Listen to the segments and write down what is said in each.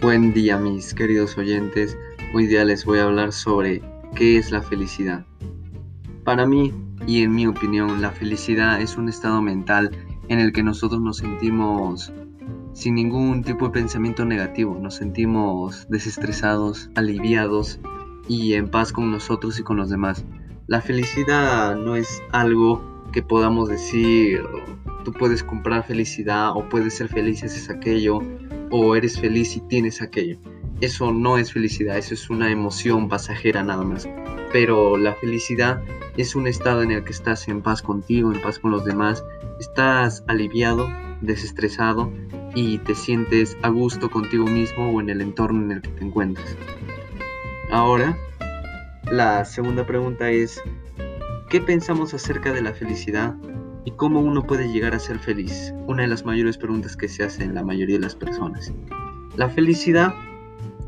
Buen día mis queridos oyentes, hoy día les voy a hablar sobre qué es la felicidad. Para mí y en mi opinión, la felicidad es un estado mental en el que nosotros nos sentimos sin ningún tipo de pensamiento negativo, nos sentimos desestresados, aliviados y en paz con nosotros y con los demás. La felicidad no es algo que podamos decir, tú puedes comprar felicidad o puedes ser feliz si haces aquello o eres feliz si tienes aquello. Eso no es felicidad, eso es una emoción pasajera nada más. Pero la felicidad es un estado en el que estás en paz contigo, en paz con los demás, estás aliviado, desestresado y te sientes a gusto contigo mismo o en el entorno en el que te encuentras. Ahora, la segunda pregunta es, ¿qué pensamos acerca de la felicidad y cómo uno puede llegar a ser feliz? Una de las mayores preguntas que se hacen la mayoría de las personas. La felicidad,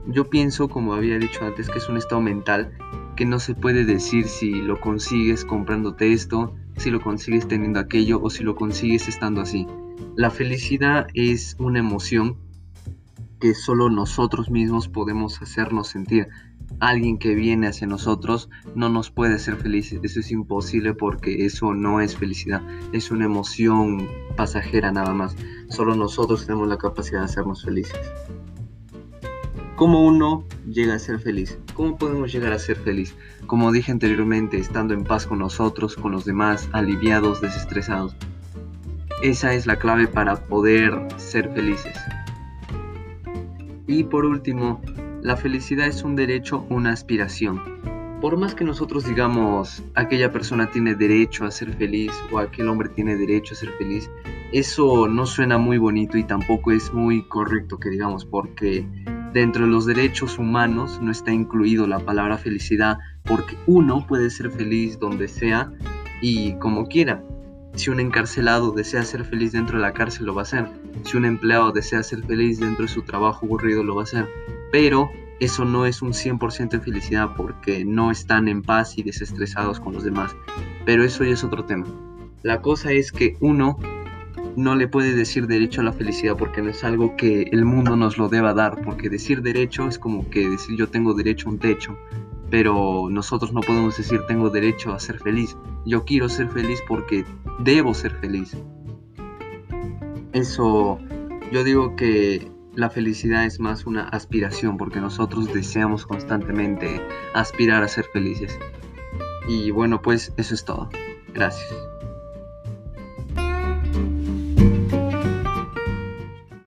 yo pienso, como había dicho antes, que es un estado mental que no se puede decir si lo consigues comprándote esto, si lo consigues teniendo aquello o si lo consigues estando así. La felicidad es una emoción que solo nosotros mismos podemos hacernos sentir. Alguien que viene hacia nosotros no nos puede hacer felices. Eso es imposible porque eso no es felicidad. Es una emoción pasajera nada más. Solo nosotros tenemos la capacidad de hacernos felices. ¿Cómo uno llega a ser feliz? ¿Cómo podemos llegar a ser feliz? Como dije anteriormente, estando en paz con nosotros, con los demás, aliviados, desestresados. Esa es la clave para poder ser felices. Y por último, la felicidad es un derecho, una aspiración. Por más que nosotros digamos aquella persona tiene derecho a ser feliz o aquel hombre tiene derecho a ser feliz, eso no suena muy bonito y tampoco es muy correcto que digamos porque Dentro de los derechos humanos no está incluido la palabra felicidad porque uno puede ser feliz donde sea y como quiera. Si un encarcelado desea ser feliz dentro de la cárcel lo va a hacer. Si un empleado desea ser feliz dentro de su trabajo aburrido lo va a hacer. Pero eso no es un 100% de felicidad porque no están en paz y desestresados con los demás. Pero eso ya es otro tema. La cosa es que uno no le puede decir derecho a la felicidad porque no es algo que el mundo nos lo deba dar, porque decir derecho es como que decir yo tengo derecho a un techo, pero nosotros no podemos decir tengo derecho a ser feliz, yo quiero ser feliz porque debo ser feliz. Eso, yo digo que la felicidad es más una aspiración porque nosotros deseamos constantemente aspirar a ser felices. Y bueno, pues eso es todo. Gracias.